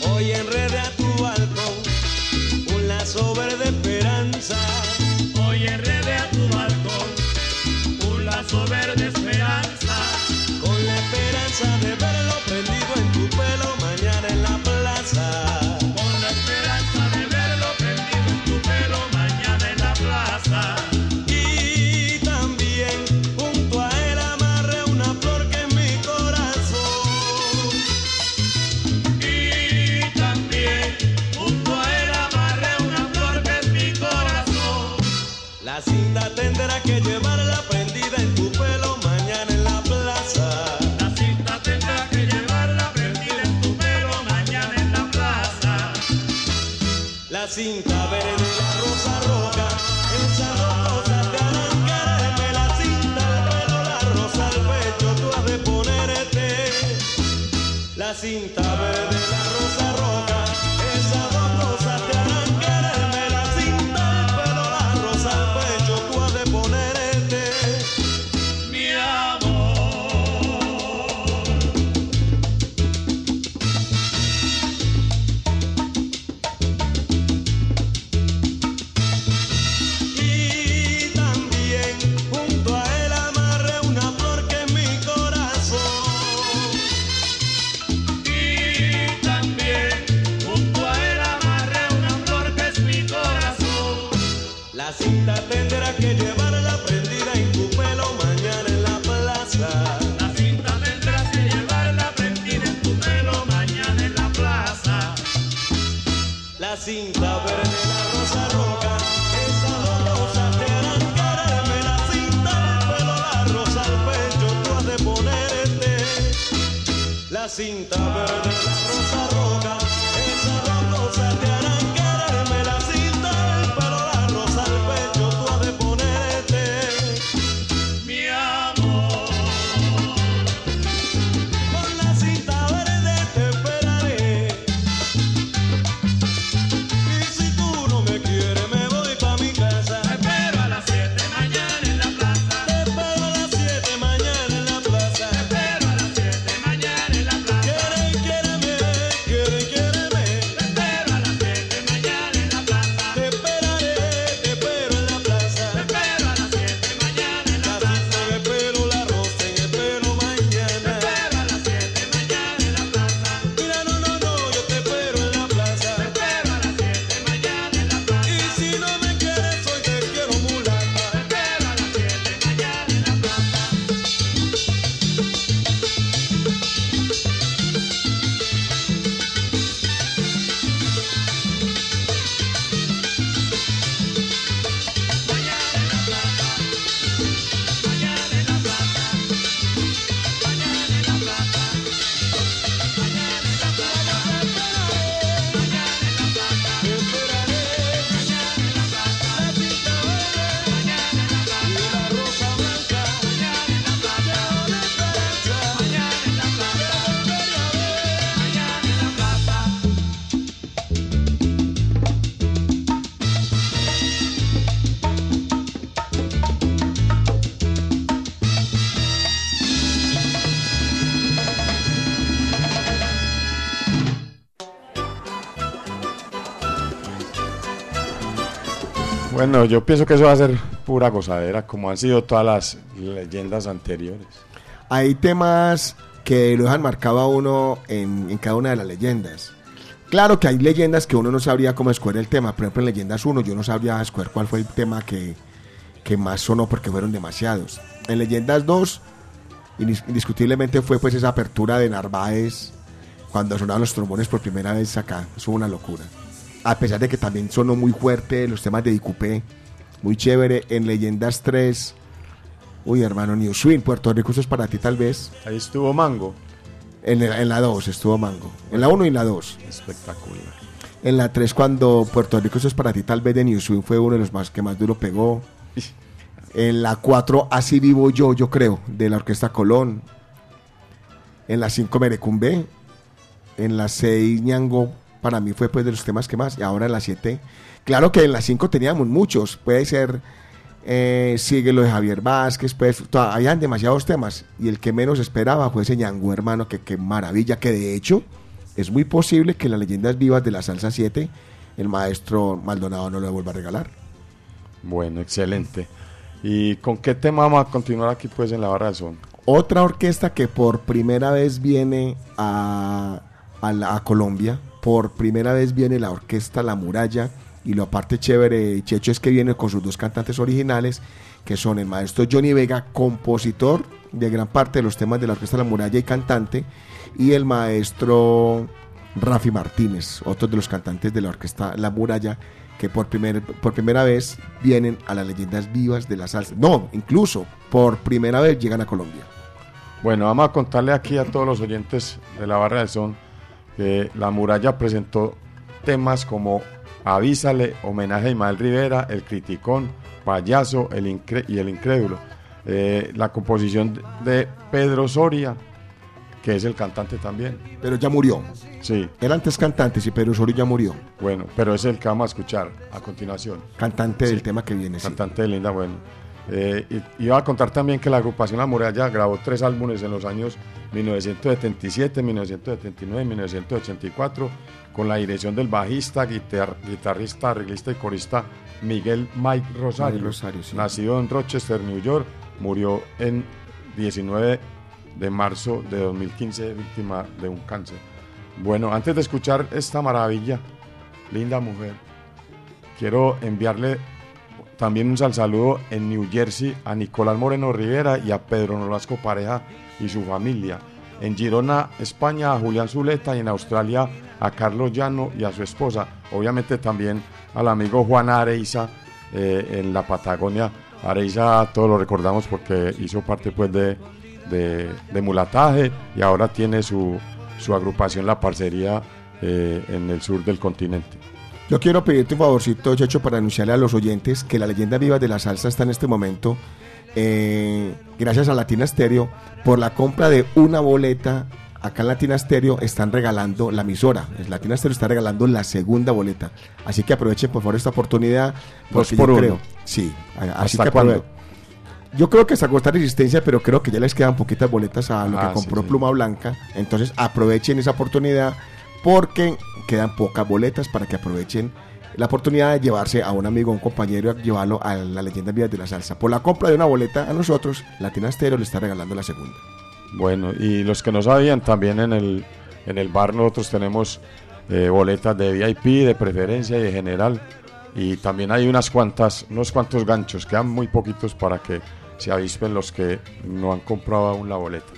Hoy enredé a tu balcón un lazo verde esperanza. Esperanza de cinta verde, la rosa roja, esa rosa te quererme. La cinta, el pelo, la rosa al pecho, tú has de ponerte. La cinta verde, La Bueno, yo pienso que eso va a ser pura gozadera, como han sido todas las leyendas anteriores. Hay temas que lo dejan marcado a uno en, cada una de las leyendas. Claro que hay leyendas que uno no sabría cómo escoger el tema. Por ejemplo, en Leyendas 1 yo no sabría escoger cuál fue el tema que, que más sonó porque fueron demasiados. En Leyendas 2, indis- indiscutiblemente fue pues esa apertura de Narváez cuando sonaban los trombones por primera vez acá. Fue una locura. A pesar de que también sonó muy fuerte los temas de Dicupé, muy chévere. En Leyendas 3, uy hermano, New Swing, Puerto Rico, eso es para ti tal vez. Ahí estuvo Mango. En, la- en la 2 estuvo Mango. En la 1 y en la 2. Espectacular. En la 3 cuando Puerto Rico, eso es para ti tal vez de New Swing fue uno de los más que más duro pegó. En la 4 Así vivo yo, yo creo, de la Orquesta Colón. En la 5 Merecumbe. En la 6 Ñango, para mí fue pues de los temas que más. Y ahora en la 7. Claro que en la 5 teníamos muchos. Puede ser eh, Sigue lo de Javier Vázquez. Pues, to- habían demasiados temas. Y el que menos esperaba fue ese Ñango, hermano. Que qué maravilla. Que de hecho es muy posible que las leyendas vivas de la salsa 7 el maestro Maldonado no lo vuelva a regalar. Bueno, excelente. ¿Y con qué tema vamos a continuar aquí pues en la barra son? Otra orquesta que por primera vez viene a, a la- a Colombia, por primera vez viene la orquesta La Muralla, y lo aparte chévere, Checho, es que viene con sus dos cantantes originales, que son el maestro Johnny Vega, compositor de gran parte de los temas de la orquesta La Muralla y cantante, y el maestro Rafi Martínez, otro de los cantantes de la orquesta La Muralla, que por, por primera vez vienen a las leyendas vivas de la salsa. No, incluso por primera vez llegan a Colombia. Bueno, vamos a contarle aquí a todos los oyentes de la barra de son que La Muralla presentó temas como Avísale, homenaje a Ismael Rivera, El Criticón, Payaso el Incre- y El Incrédulo. Eh, la composición de Pedro Soria, que es el cantante también. Pero ya murió. Sí. Era antes cantante, sí, Pedro Osorio ya murió. Bueno, pero es el que vamos a escuchar a continuación. Cantante del tema que viene, sí. Cantante de Linda Bueno. Eh, iba a contar también que la agrupación La Muralla grabó tres álbumes en los años 1977, 1979 y 1984 con la dirección del bajista, guitar- guitarrista, arreglista y corista Miguel Mike Rosario. Miguel Rosario, sí. Nacido en Rochester, New York, murió en 19 de marzo de 2015 víctima de un cáncer. Bueno, antes de escuchar esta maravilla, linda mujer, quiero enviarle también un sal saludo en New Jersey a Nicolás Moreno Rivera y a Pedro Nolasco Pareja y su familia. En Girona, España, a Julián Zuleta y en Australia a Carlos Llano y a su esposa. Obviamente también al amigo Juan Areiza eh, en la Patagonia. Areiza todos lo recordamos porque hizo parte pues de, de, de mulataje y ahora tiene su, su agrupación La Parcería eh, en el sur del continente. Yo quiero pedirte un favorcito, Checho, para anunciarle a los oyentes que la leyenda viva de la salsa está en este momento, eh, gracias a Latina Stereo, por la compra de una boleta. Acá en Latina Stereo están regalando la emisora. Latina Stereo está regalando la segunda boleta. Así que aprovechen por favor esta oportunidad. Dos Porque por yo uno. creo. Sí, así ¿Hasta que cuándo? Yo creo que hasta cortar resistencia, pero creo que ya les quedan poquitas boletas a lo Ah, que compró sí, sí. Pluma Blanca. Entonces aprovechen esa oportunidad porque quedan pocas boletas para que aprovechen la oportunidad de llevarse a un amigo, a un compañero, a llevarlo a la leyenda Vías de la Salsa. Por la compra de una boleta a nosotros, Latina le está regalando la segunda. Bueno, y los que no sabían, también en el, en el bar nosotros tenemos eh, boletas de VIP, de preferencia y de general. Y también hay unas cuantas, unos cuantos ganchos, quedan muy poquitos para que se avispen los que no han comprado aún la boleta.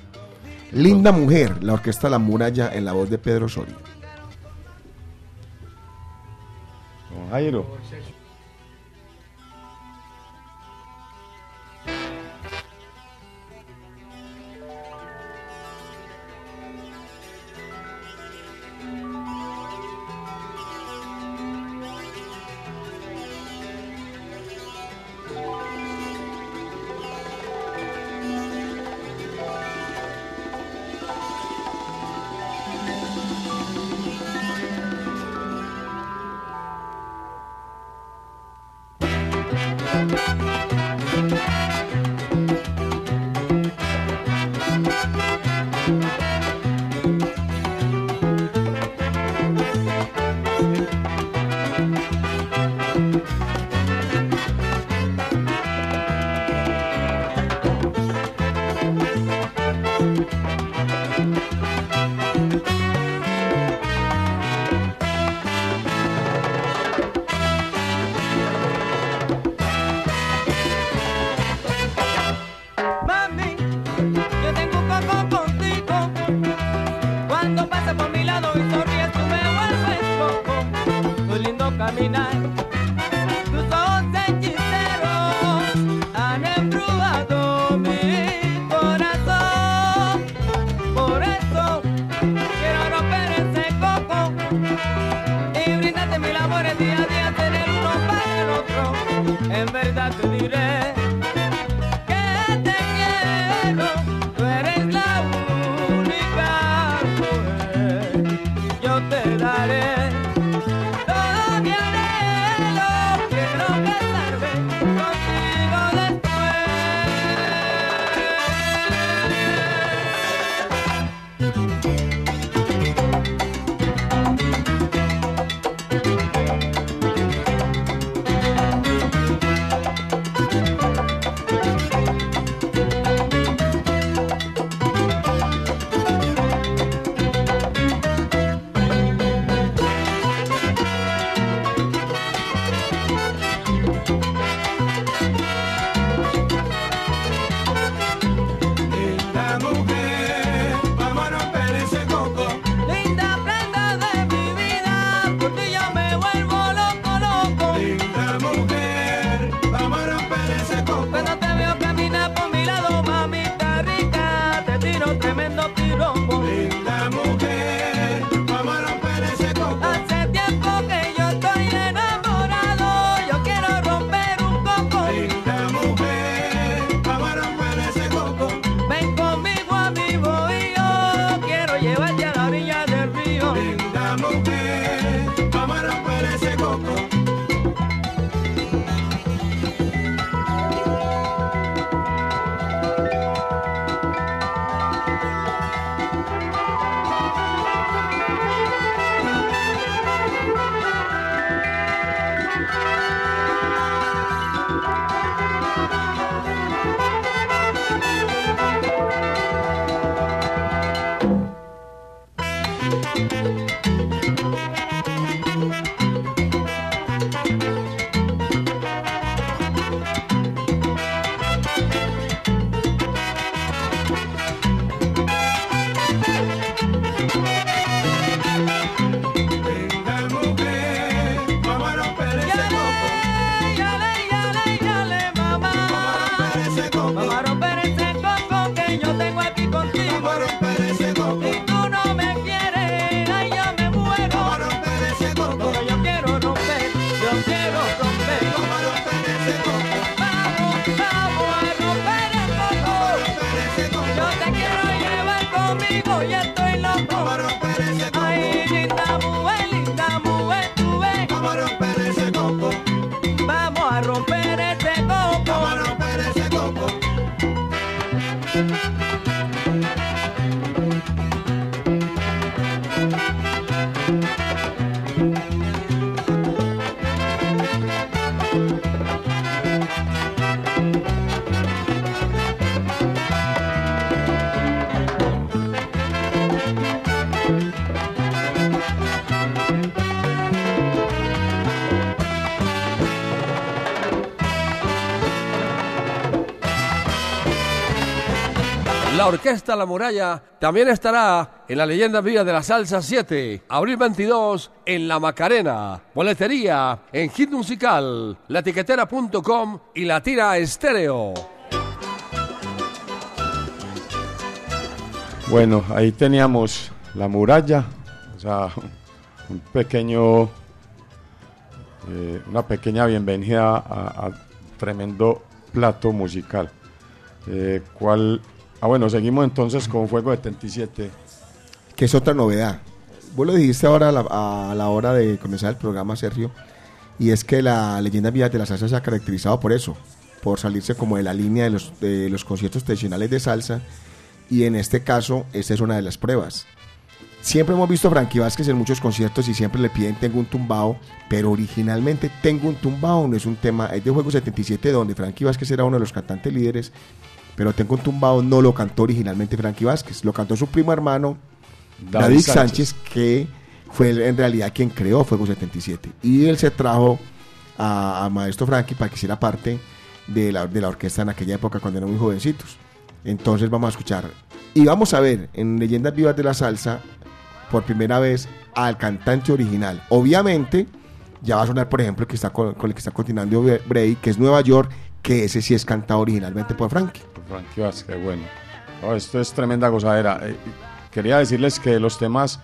Linda Mujer, la orquesta La Muralla en la voz de Pedro Soria. Don Jairo. Orquesta La Muralla también estará en la Leyenda Viva de la Salsa 7, abril 22 en La Macarena. Boletería en Hit Musical, latiquetera.com y Latina Estéreo. Bueno, ahí teníamos la muralla, o sea, un pequeño, eh, una pequeña bienvenida a, tremendo plato musical. Eh. Ah, bueno, seguimos entonces con Fuego 77. que es otra novedad. Vos lo dijiste ahora a la, hora de comenzar el programa, Sergio, y es que la leyenda vía de la salsa se ha caracterizado por eso, por salirse como de la línea de los, de los conciertos tradicionales de salsa, y en este caso, esta es una de las pruebas. Siempre hemos visto a Frankie Vázquez en muchos conciertos y siempre le piden Tengo un tumbao, pero originalmente Tengo un tumbao no es un tema, es de Juego 77 donde Frankie Vázquez era uno de los cantantes líderes, pero Tengo un tumbao no lo cantó originalmente Frankie Vázquez, lo cantó su primo hermano David David, Sánchez. Sánchez. que fue en realidad quien creó Fuego 77. Y él se trajo a, a Maestro Frankie para que hiciera parte de la, de la orquesta en aquella época cuando eran muy jovencitos. Entonces vamos a escuchar. Y vamos a ver en Leyendas Vivas de la Salsa por primera vez al cantante original. Obviamente Ya va a sonar, por ejemplo, el que está con, con el que está continuando Bray, que es Nueva York, que ese sí es cantado originalmente por Frankie. Frankie Vázquez, bueno. No, esto es tremenda gozadera. Eh, quería decirles que los temas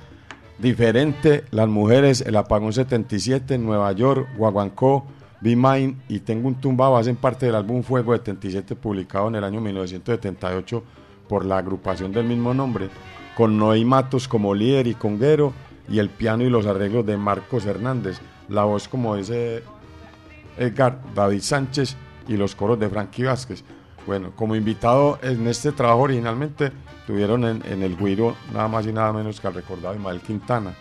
diferente, Las Mujeres, El Apagón 77, Nueva York, Guaguancó, Be Mine y Tengo un Tumbado hacen parte del álbum Fuego 77 publicado en el año 1978 por la agrupación del mismo nombre, con Noé Matos como líder y conguero y el piano y los arreglos de Marcos Hernández, la voz como dice Edgar David Sánchez y los coros de Frankie Vázquez. Bueno, como invitado en este trabajo originalmente tuvieron en, en el Guiro nada más y nada menos que al recordado Ismael Quintana.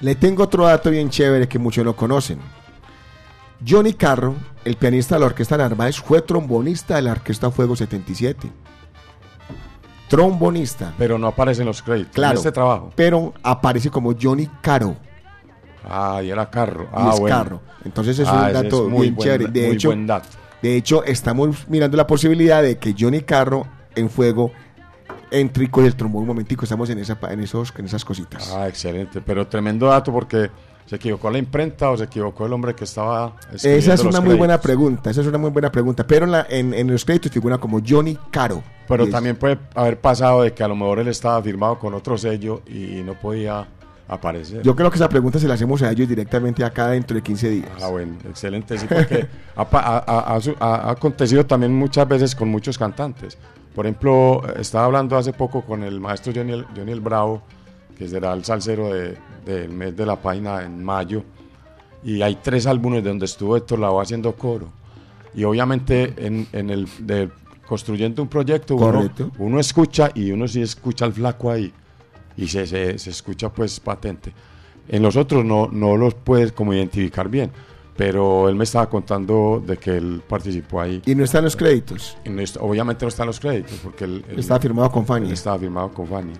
Le tengo otro dato bien chévere que muchos no conocen. Johnny Carro, el pianista de la Orquesta Narváez, fue trombonista de la Orquesta Fuego 77. Trombonista. Pero no aparece en los créditos Claro. en este trabajo. Pero aparece como Johnny Caro. Ah, y era Carro. y Ah, es bueno. Carro. Entonces es Ah, un ese dato es muy bien buen chévere. De muy hecho, buen dato. de hecho, estamos mirando la posibilidad de que Johnny Carro en fuego entre con el trombón un momentico. Estamos en, esa, en, esos, en esas cositas. Ah, excelente. Pero tremendo dato porque se equivocó la imprenta o se equivocó el hombre que estaba Esa es los una muy buena pregunta. Esa es una muy buena pregunta. Pero en, la- en, en los créditos figura como Johnny Caro. Pero es- también puede haber pasado de que a lo mejor él estaba firmado con otro sello y no podía aparecer. Yo creo que esa pregunta se la hacemos a ellos directamente acá dentro de 15 días. Ah, bueno, excelente. Sí, porque ha, ha- ha- ha acontecido también muchas veces con muchos cantantes. Por ejemplo, eh, estaba hablando hace poco con el maestro Johnny el, Johnny el Bravo, que será el salsero de- del mes de la página en mayo. Y hay tres álbumes donde estuvo Héctor Lavoe haciendo coro. Y obviamente en, en el de construyendo un proyecto uno, Correcto. uno escucha y uno sí escucha al flaco ahí. Y se, se, se escucha pues patente. En los otros no, no los puedes como identificar bien. Pero él me estaba contando de que él participó ahí. Y no están los créditos. No est- obviamente no están los créditos porque él, él- Estaba firmado con él estaba firmado con Fania.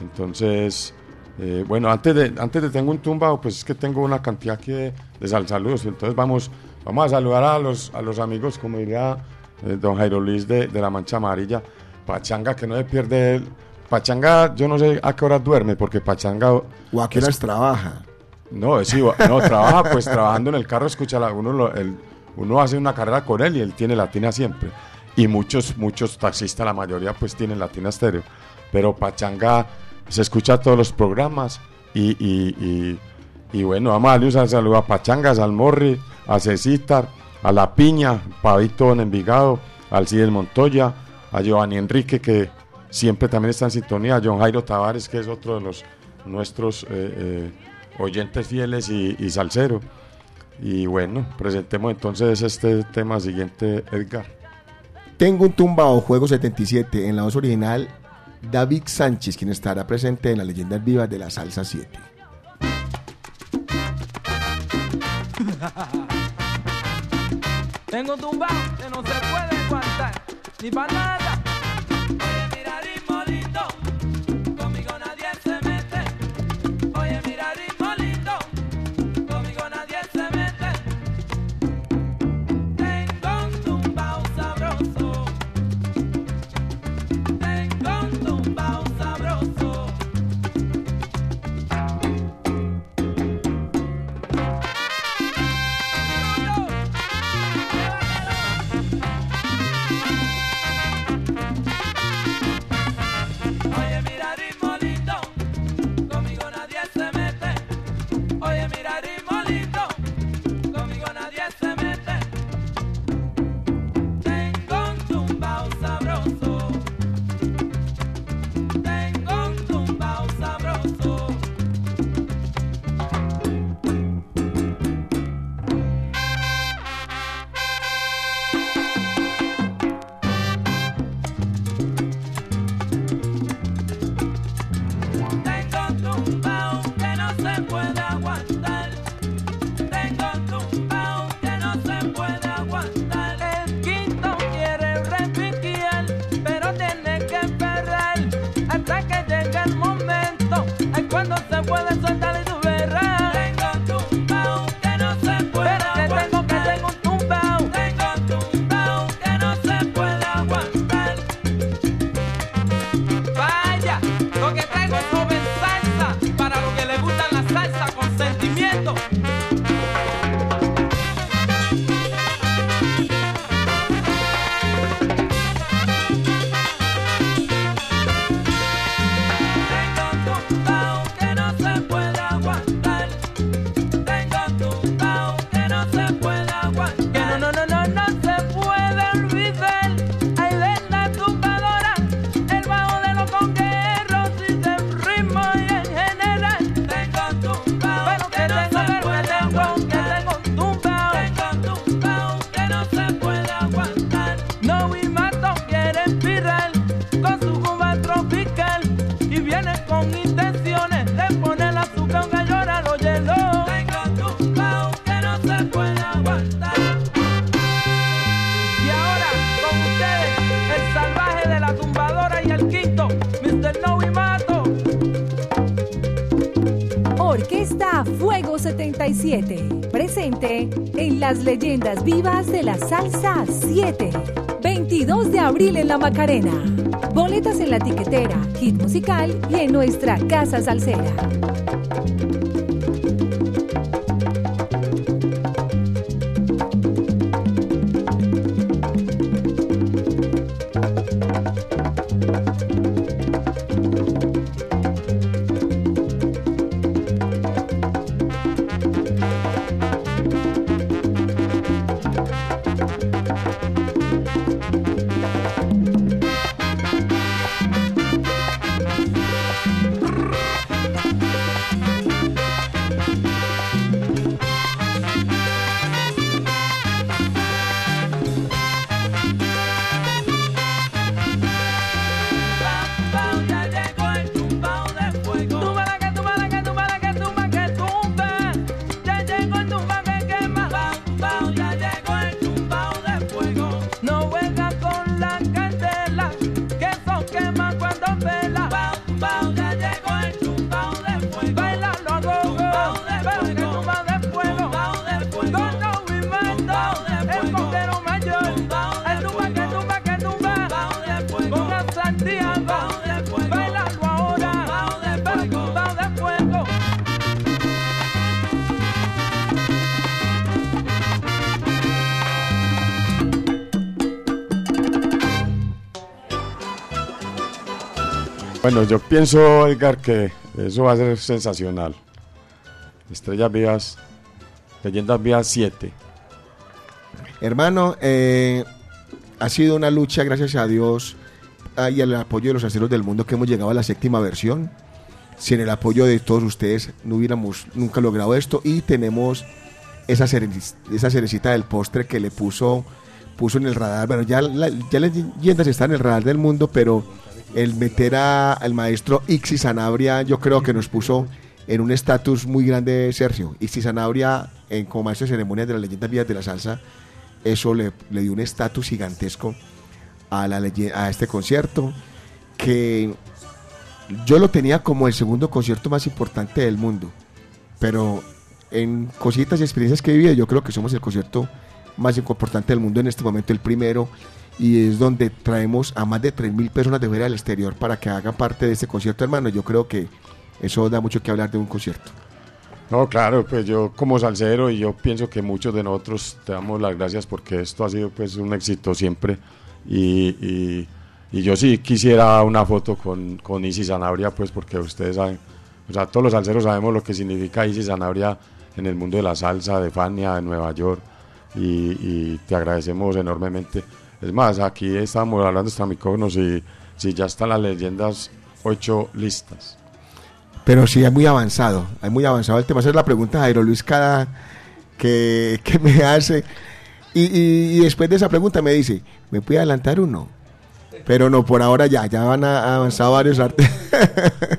Entonces, eh, bueno, antes de, antes de tengo un tumbado, pues es que tengo una cantidad aquí de, de sal- saludos. Entonces vamos, vamos a saludar a los, a los amigos, como diría eh, don Jairo Luis de, de la Mancha Amarilla. Pachanga, que no se pierde. el- Pachanga, yo no sé a qué hora duerme, porque Pachanga. O a qué horas trabaja. No, sí, no, trabaja, pues trabajando en el carro, escucha, la- uno, lo- el- uno hace una carrera con él y él tiene latina siempre. Y muchos, muchos taxistas, la mayoría, pues tienen latina estéreo. Pero Pachanga se escucha todos los programas y, y, y- y bueno, vamos a darle un saludo a Pachanga, a Salmorri, a Cecitar, a La Piña, Pavito en Envigado, al Cides Montoya, a Giovanni Enrique, que siempre también está en sintonía, John Jairo Tavares, que es otro de los nuestros eh, eh, oyentes fieles y, y salsero. Y bueno, presentemos entonces este tema siguiente, Edgar. Tengo un tumbado Juego 77 en la voz original. David Sánchez, quien estará presente en las leyendas vivas de la Salsa 7. Tengo un tumbao que no se puede aguantar, ni para nada. Vivas de la salsa 7. 22 de abril en la Macarena. Boletas en la tiquetera, hit musical y en nuestra casa salsera. Bueno, yo pienso, Edgar, que eso va a ser sensacional. Estrellas Vivas, Leyendas Vivas 7. Hermano, eh, ha sido una lucha, gracias a Dios, ah, y al apoyo de los aceros del mundo que hemos llegado a la séptima versión. Sin el apoyo de todos ustedes no hubiéramos nunca logrado esto y tenemos esa, esa cerecita del postre que le puso, puso en el radar. Bueno, ya, ya las leyendas están en el radar del mundo, pero el meter a- al maestro Ixi Sanabria yo creo que nos puso en un estatus muy grande Sergio. Ixi Sanabria en, como maestro de ceremonias de las leyendas vías de la salsa, eso le, le dio un estatus gigantesco a, la a este concierto que yo lo tenía como el segundo concierto más importante del mundo. Pero en cositas y experiencias que he vivido, yo creo que somos el concierto más importante del mundo en este momento, el primero. Y es donde traemos a más de 3.000 personas de fuera del exterior para que hagan parte de este concierto, hermano. Yo creo que eso da mucho que hablar de un concierto. No, claro, pues yo como salsero y yo pienso que muchos de nosotros te damos las gracias porque esto ha sido pues un éxito siempre y, y- yo sí quisiera una foto con, con Isis Sanabria pues porque ustedes saben, o sea, todos los salseros sabemos lo que significa Isis Sanabria en el mundo de la salsa, de Fania, de Nueva York y te agradecemos enormemente. Es más, aquí estábamos hablando hasta micrófonos y si ya están las leyendas ocho listas. Pero sí, es muy avanzado, es muy avanzado el tema. Esa es la pregunta Jairo Luis cada que, que me hace. Y, y- después de esa pregunta me dice, ¿me puede adelantar uno? Pero no, por ahora ya, ya van a, avanzado varios artes.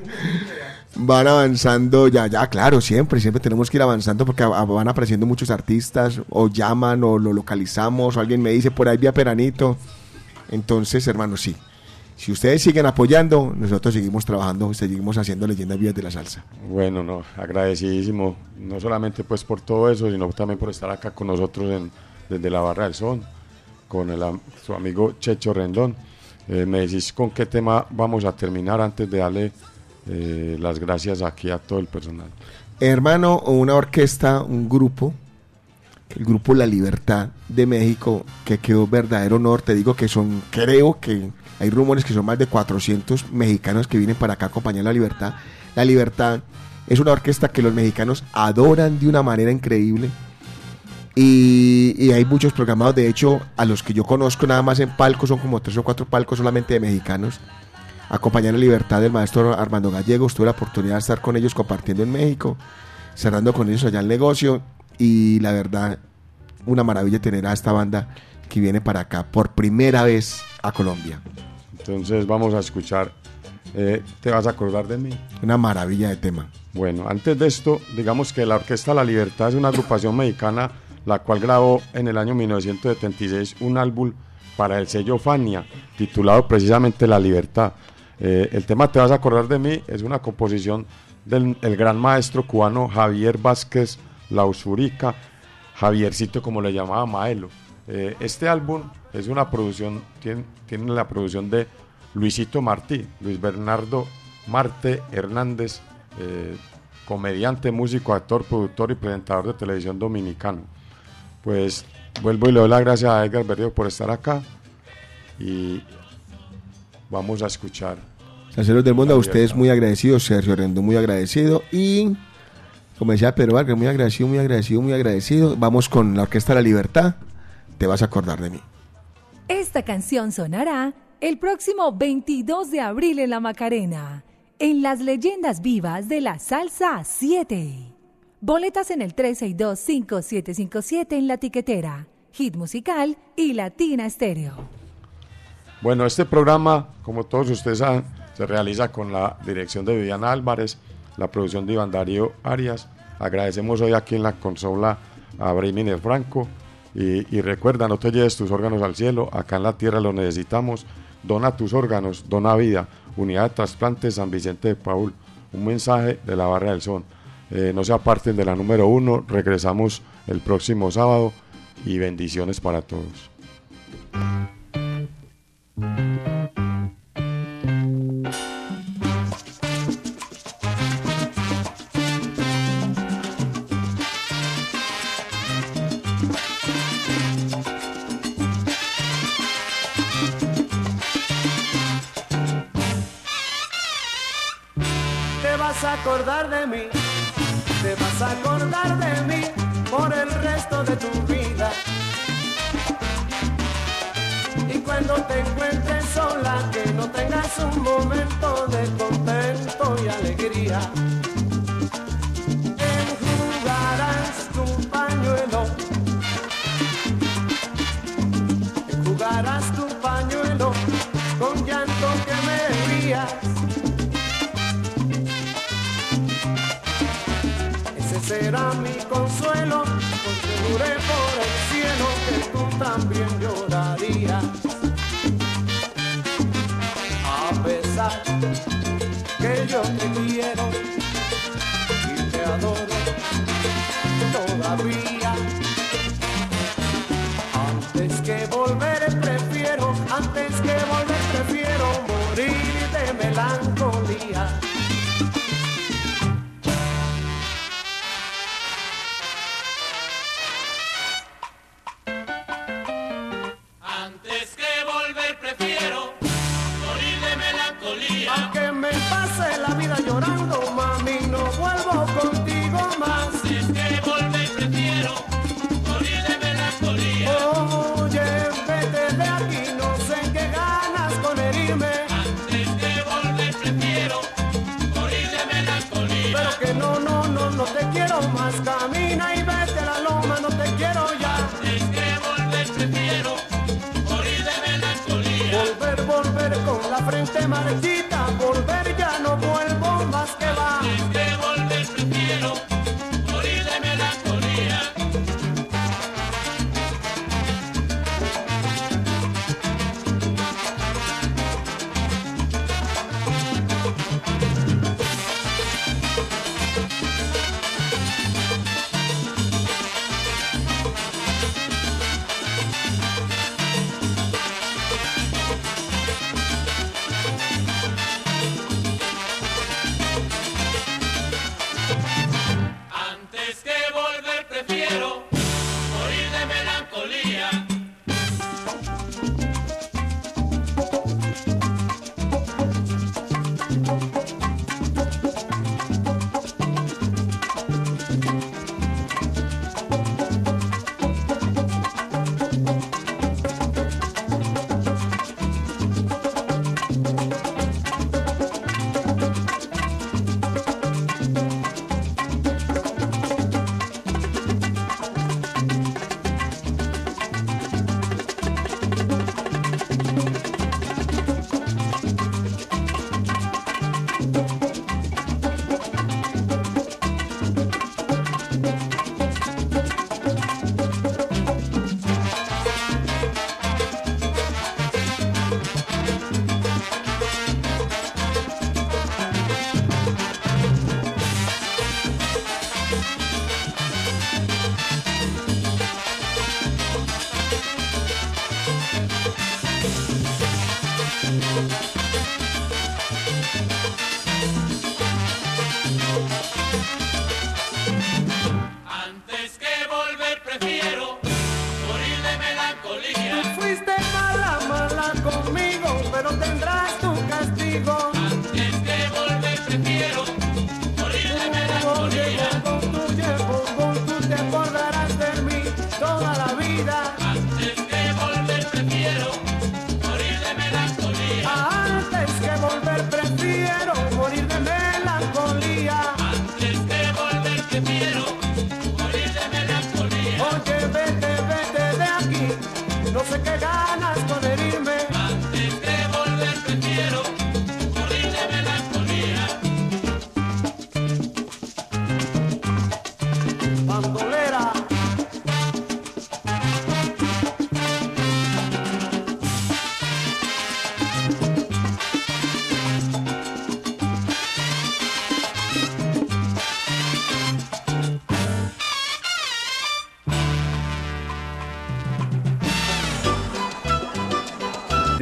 van avanzando, ya, ya, claro, siempre, siempre tenemos que ir avanzando porque van apareciendo muchos artistas, o llaman, o lo localizamos, o alguien me dice, por ahí vía Peranito. Entonces, hermanos, sí. Si ustedes siguen apoyando, nosotros seguimos trabajando, seguimos haciendo leyendas vías de la salsa. Bueno, no, agradecidísimo, no solamente pues por todo eso, sino también por estar acá con nosotros en- desde la Barra del Son, con su amigo Checho Rendón. Eh, me decís con qué tema vamos a terminar antes de darle eh, las gracias aquí a todo el personal. Hermano, una orquesta, un grupo, el grupo La Libertad de México, que quedó verdadero honor. Te digo que son, creo que hay rumores que son más de 400 mexicanos que vienen para acá a acompañar La Libertad. La Libertad es una orquesta que los mexicanos adoran de una manera increíble. Y, y hay muchos programados, de hecho, a los que yo conozco nada más en palcos, son como tres o cuatro palcos solamente de mexicanos. Acompañar la libertad del maestro Armando Gallegos, tuve la oportunidad de estar con ellos compartiendo en México, cerrando con ellos allá el negocio. Y la verdad, una maravilla tener a esta banda que viene para acá por primera vez a Colombia. Entonces vamos a escuchar, eh, ¿te vas a acordar de mí? Una maravilla de tema. Bueno, antes de esto, digamos que la Orquesta La Libertad es una agrupación mexicana la cual grabó en el año 1976 un álbum para el sello Fania titulado precisamente La Libertad. Eh, el tema Te vas a acordar de mí es una composición del el gran maestro cubano Javier Vázquez Lausurica, Javiercito como le llamaba Maelo. Eh, este álbum es una producción, tiene, tiene la producción de Luisito Martí, Luis Bernardo Marte Hernández, eh, comediante, músico, actor, productor y presentador de televisión dominicano. Pues vuelvo y le doy las gracias a Edgar Berrío por estar acá y vamos a escuchar. Salseros del mundo, a ustedes muy agradecidos, Sergio Rendón muy agradecido y como decía Pedro Vargas, muy agradecido, muy agradecido, muy agradecido. Vamos con la Orquesta de la Libertad, te vas a acordar de mí. Esta canción sonará el próximo 22 de abril en La Macarena, en las leyendas vivas de la Salsa 7. Boletas en el 362-5757 en la tiquetera, Hit Musical y Latina Estéreo. Bueno, este programa, como todos ustedes saben, se realiza con la dirección de Viviana Álvarez, la producción de Iván Darío Arias. Agradecemos hoy aquí en la consola a Briminer Franco. Y, recuerda, no te lleves tus órganos al cielo, acá en la tierra los necesitamos. Dona tus órganos, dona vida. Unidad de Trasplante San Vicente de Paul. Un mensaje de la Barra del Son. Eh, no se aparten de la número uno. Regresamos el próximo sábado y bendiciones para todos. Te vas a acordar de mí, te vas a acordar de mí por el resto de tu vida. Cuando te encuentres sola, que no tengas un momento de contento y alegría. Enjugarás tu pañuelo, enjugarás tu pañuelo con llanto que me rías. Ese será mi consuelo, porque por el cielo que tú también llorarías. Que yo te quiero y te adoro todavía.